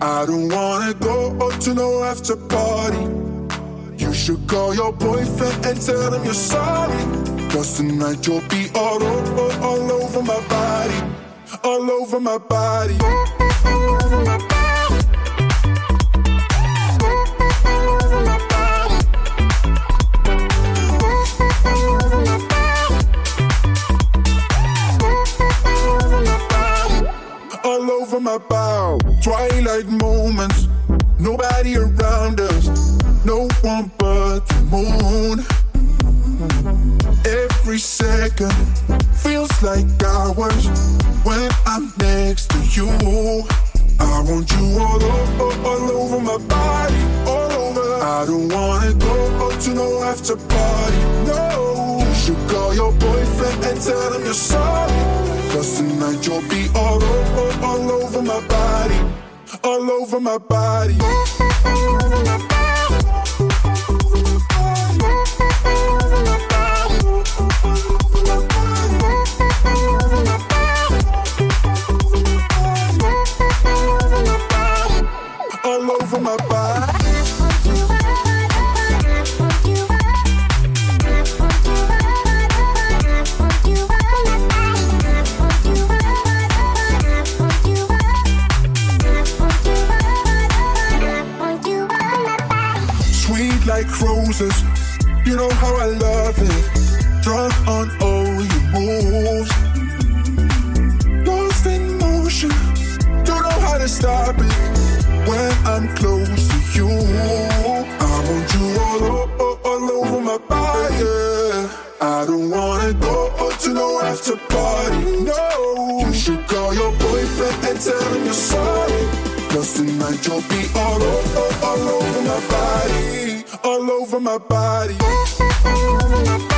Don't wanna go to no after party. You should call your boyfriend and tell him you're sorry. Cause tonight you'll be all over, all over my body. All over my body. All over my body. all my bow. Twilight moments, nobody around us, no one but the moon. Every second feels like hours when I'm next to you. I want you all over, all over my body, all. I don't wanna go to no after party, no. You should call your boyfriend and tell him you're sorry. Cause tonight you'll be all over, all over my body, all over my body. All over my body. All, all, all over my body. I don't wanna go to no after party. No, you should call your boyfriend and tell him you're sorry. Cause tonight you'll be all over, all over my body all over my body. All over my body.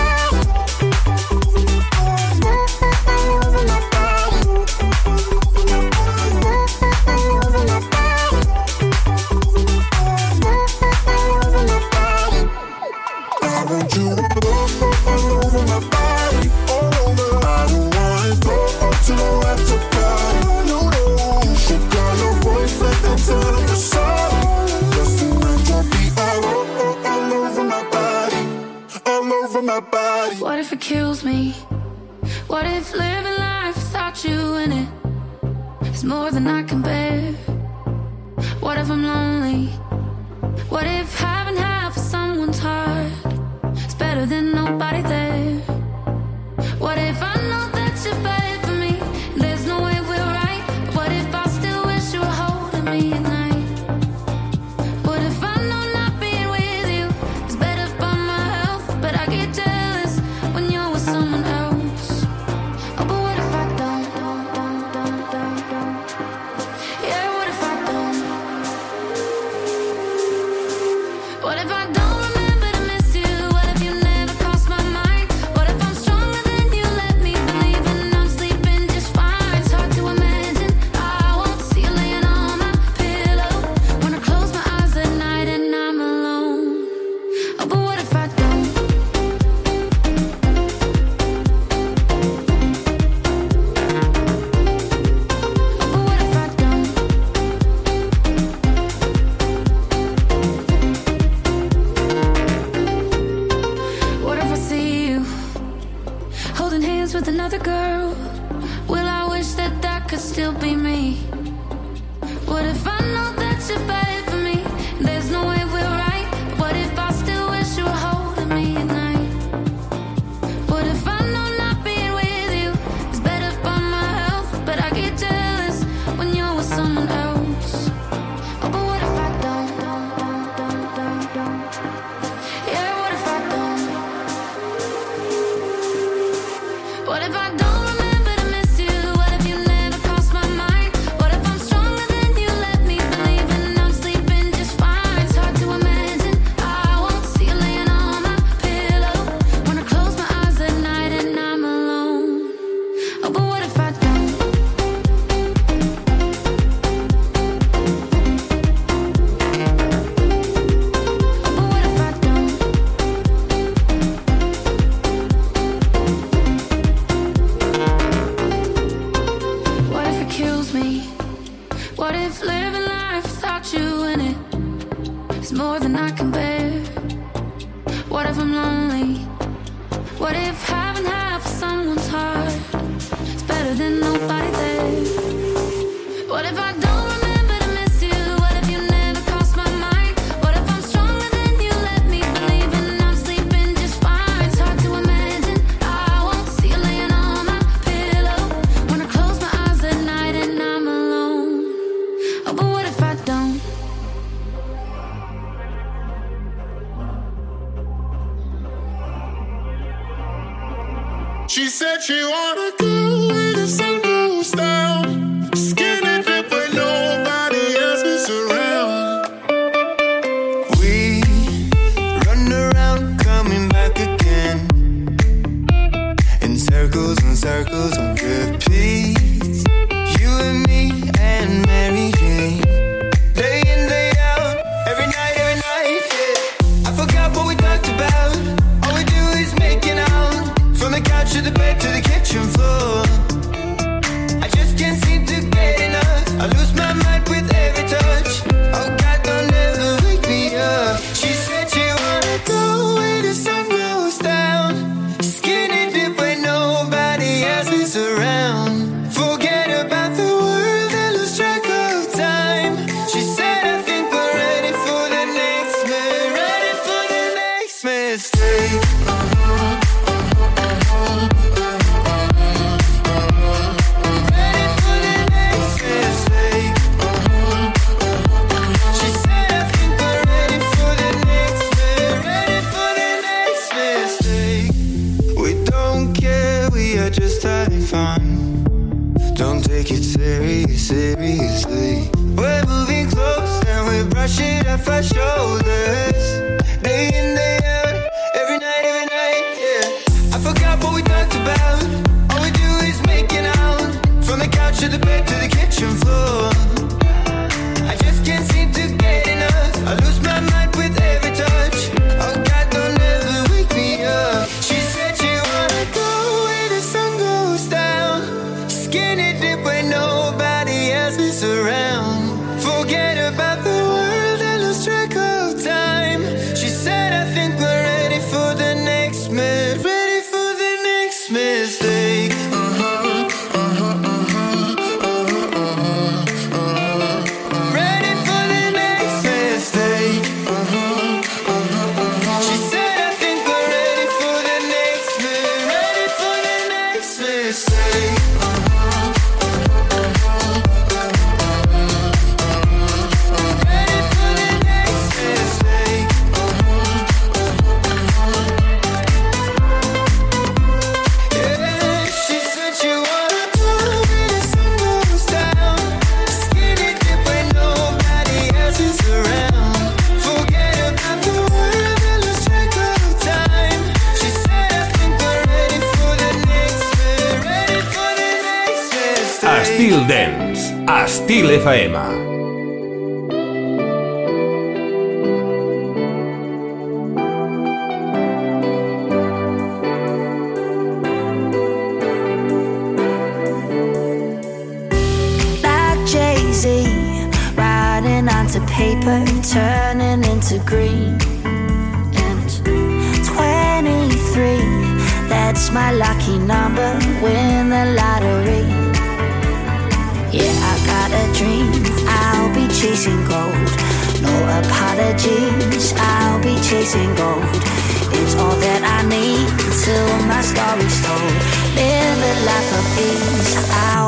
费吗？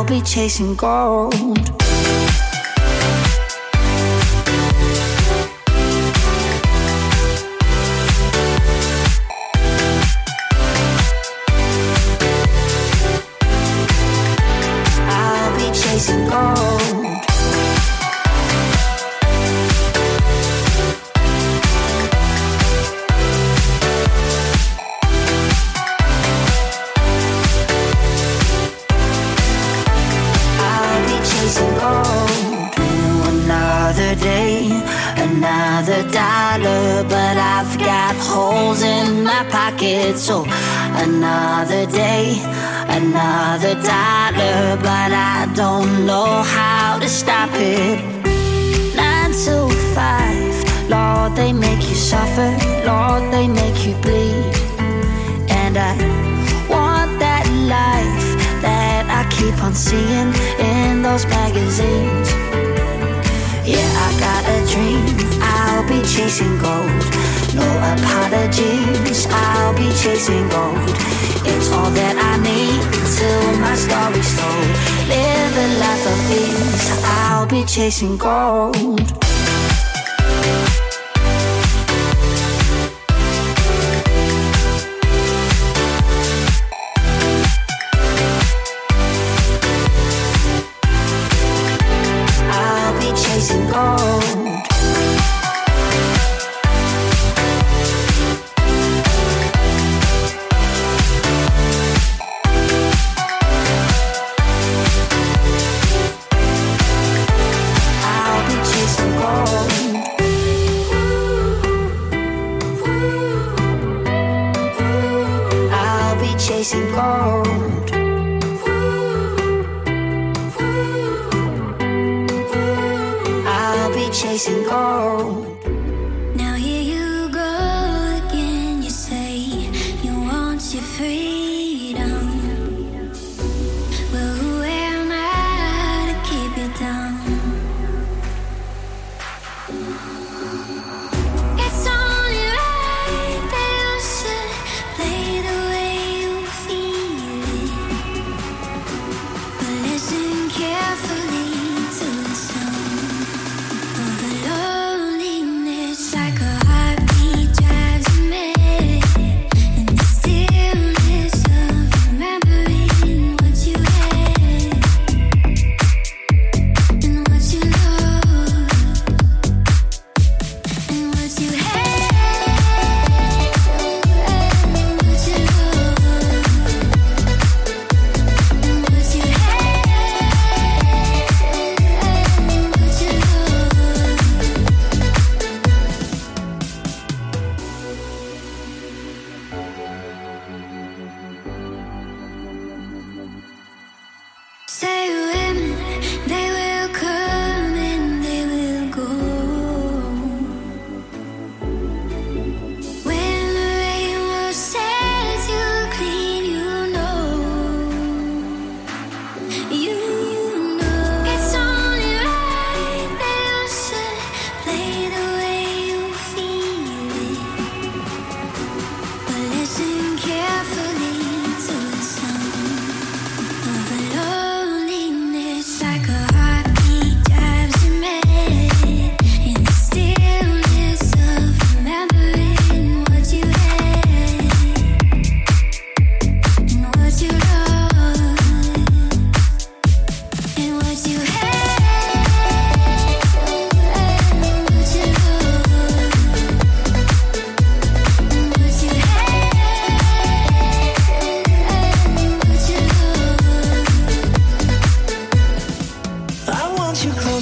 I'll be chasing gold. Another day, another dollar, but I don't know how to stop it. Nine to five, Lord, they make you suffer, Lord, they make you bleed. And I want that life that I keep on seeing in those magazines. Yeah, I got a dream, I'll be chasing gold. No apologies, I'll be chasing gold. It's all that I need till my story's told. Live a life of ease, I'll be chasing gold.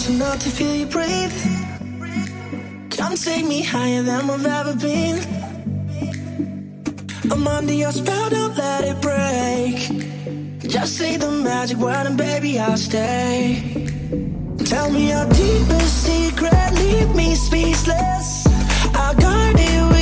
Close enough to feel you breathe. Come take me higher than I've ever been. I'm under your spell, don't let it break. Just say the magic word and baby, I'll stay. Tell me your deepest secret, leave me speechless. I'll guard it with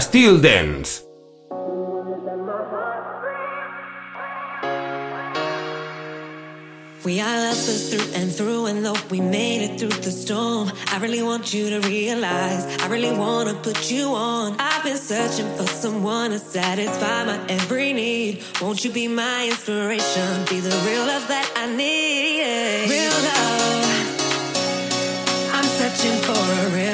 Still dance. We are lovers through and through, and though we made it through the storm, I really want you to realize I really want to put you on. I've been searching for someone to satisfy my every need. Won't you be my inspiration? Be the real love that I need. Real love. I'm searching for a real.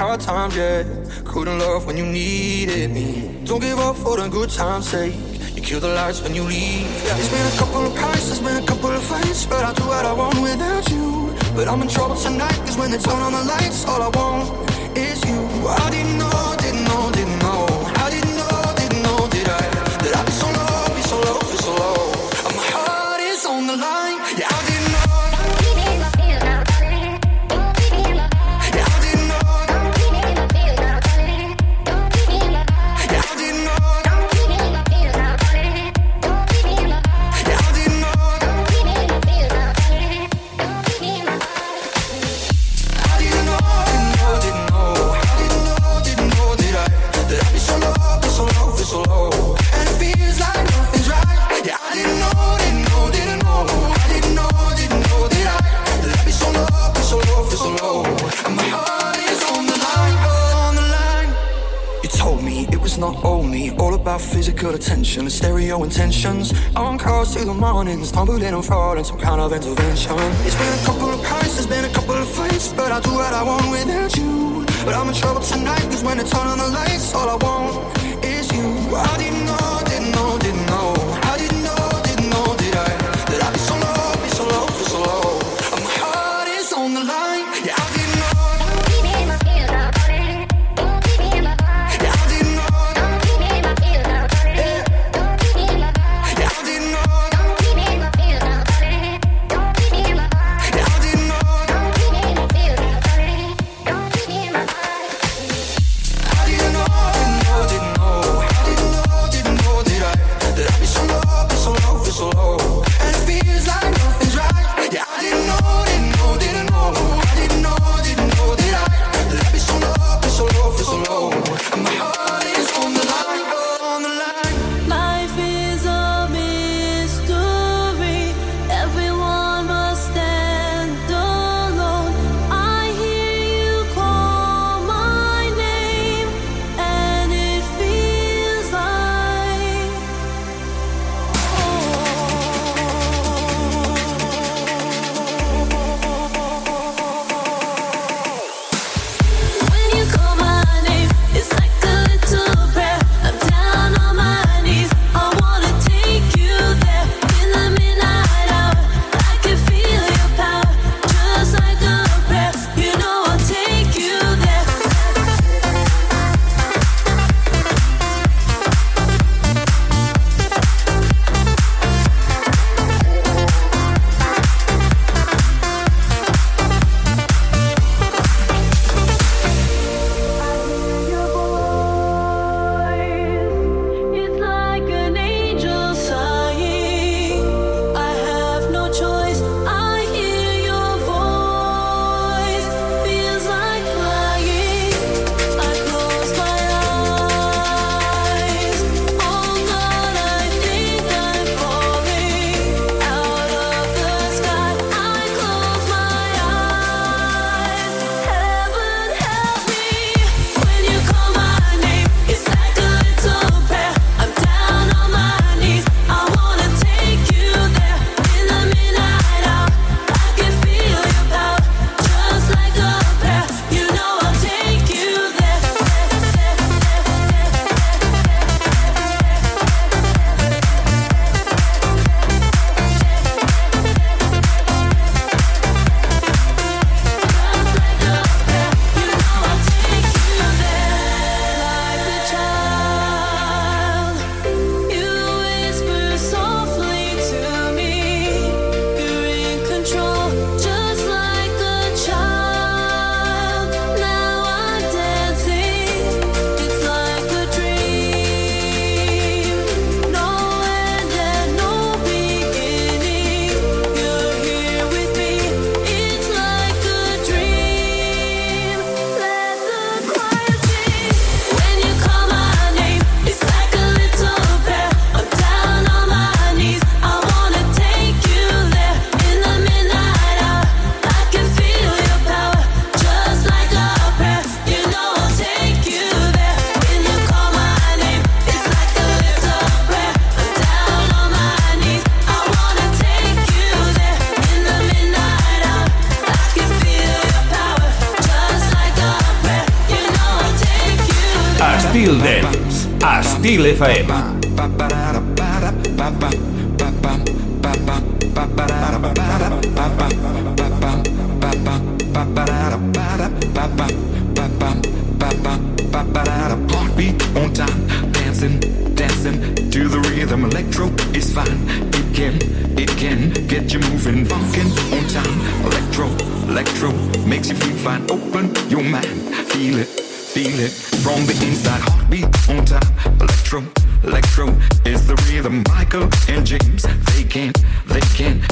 Hard times, yeah. Couldn't love when you needed me. Don't give up for the good times' sake. You kill the lights when you leave. It's been a couple of pints, it's been a couple of fights, but I'll do what I want without you. But I'm in trouble tonight, cause when they turn on the lights, all I want is you. I didn't know, stereo intentions. On calls to the mornings, tumbling and falling, some kind of intervention. It's been a couple of pints, there's been a couple of fights, but I do what I want without you. But I'm in trouble tonight, cause when they turn on the lights, all I want is you.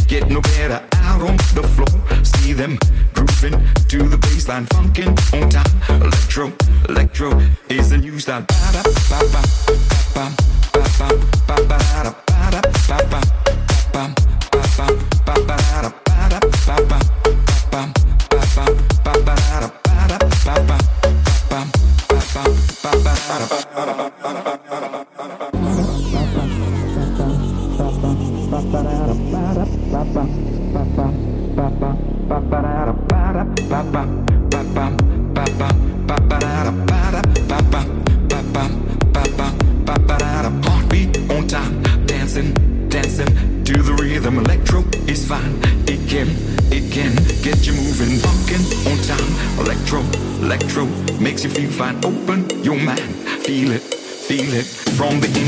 get no better out on the floor. See them grooving to the baseline, funkin' on time. Electro, electro is the new style. Ba da ba ba ba ba ba ba ba da ba da ba ba ba ba ba ba ba da ba da ba ba ba ba ba ba ba da ba da ba ba ba ba ba ba ba ba ba find open your mind. Feel it, feel it from the inside.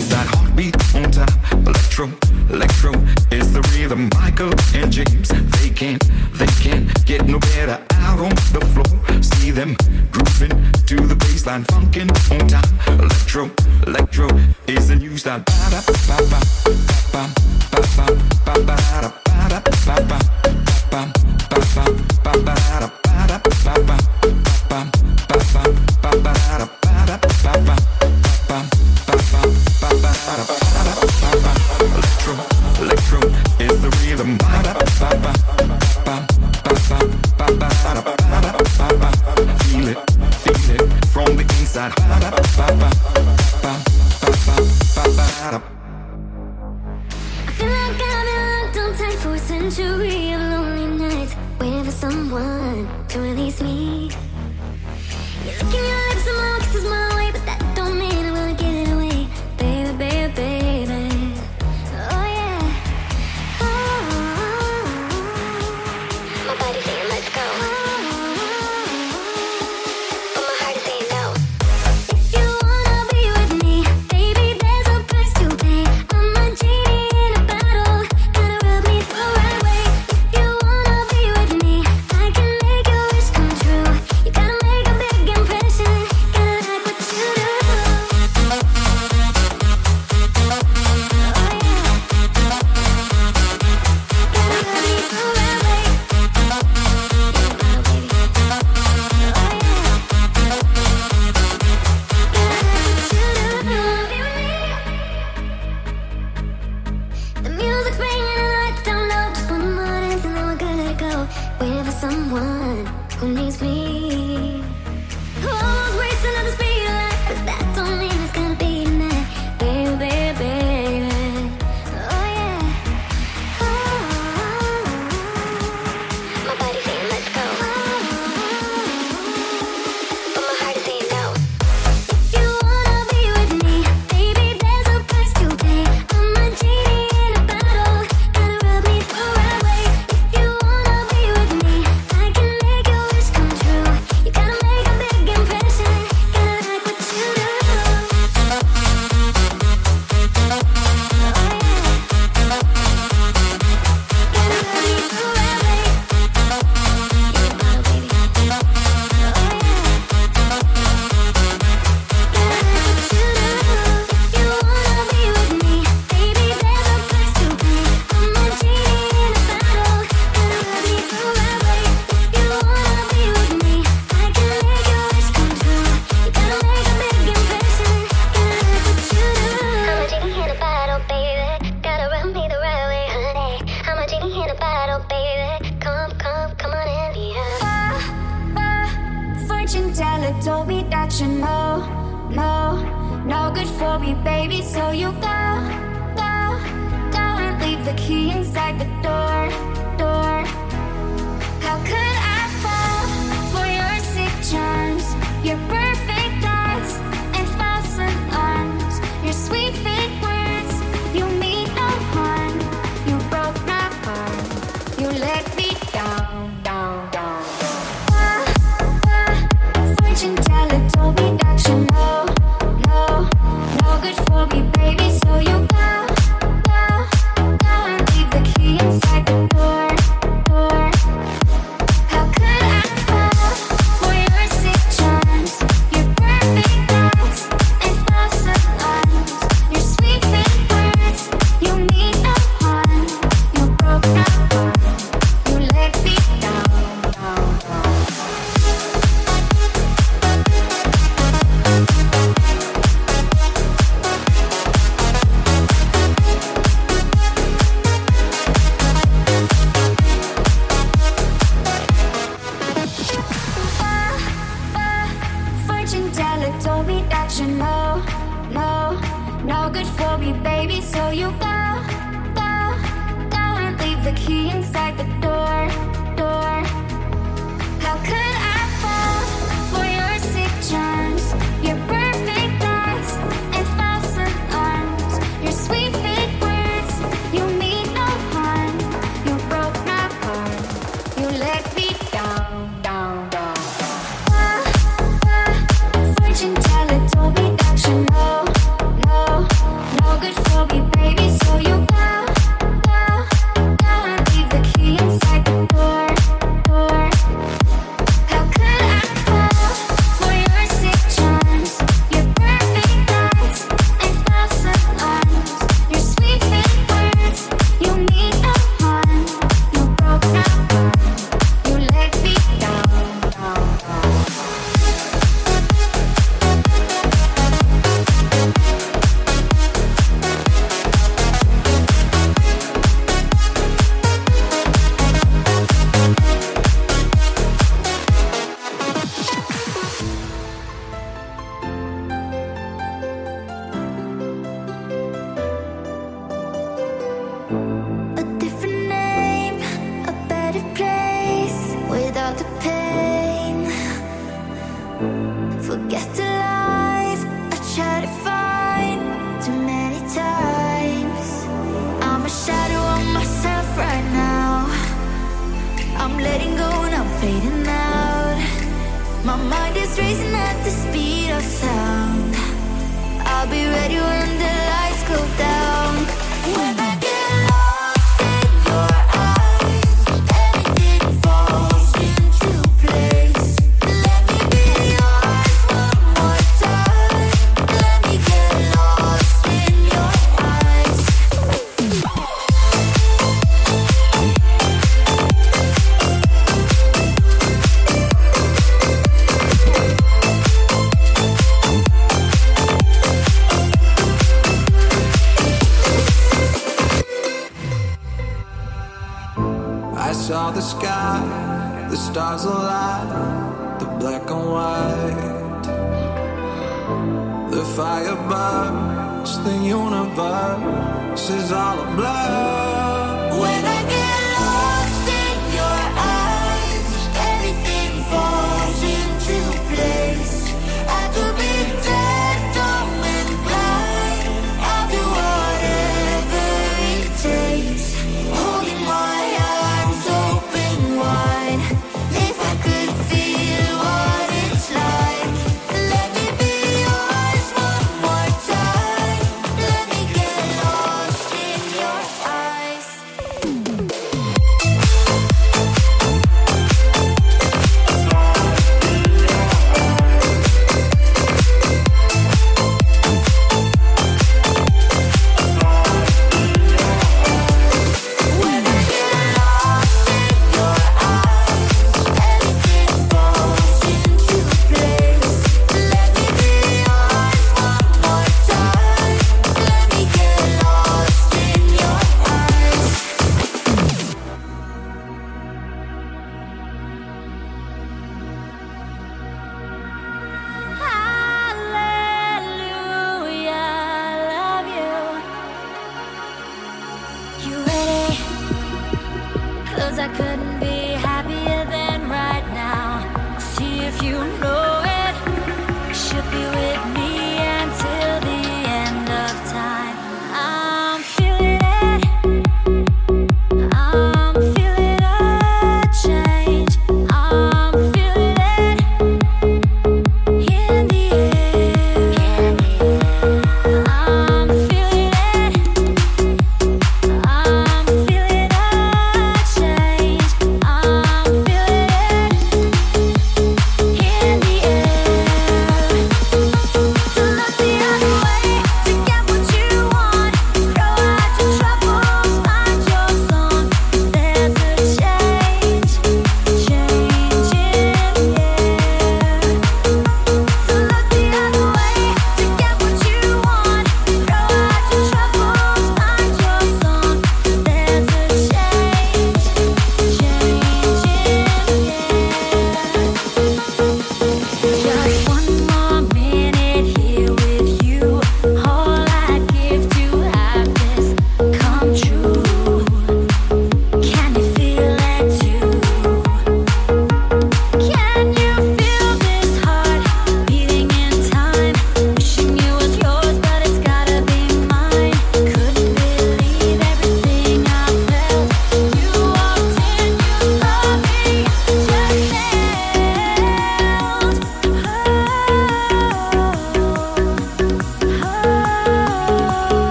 I saw the sky, the stars alight, the black and white. The fire burns, the universe is all ablaze.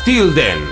Estil Dance.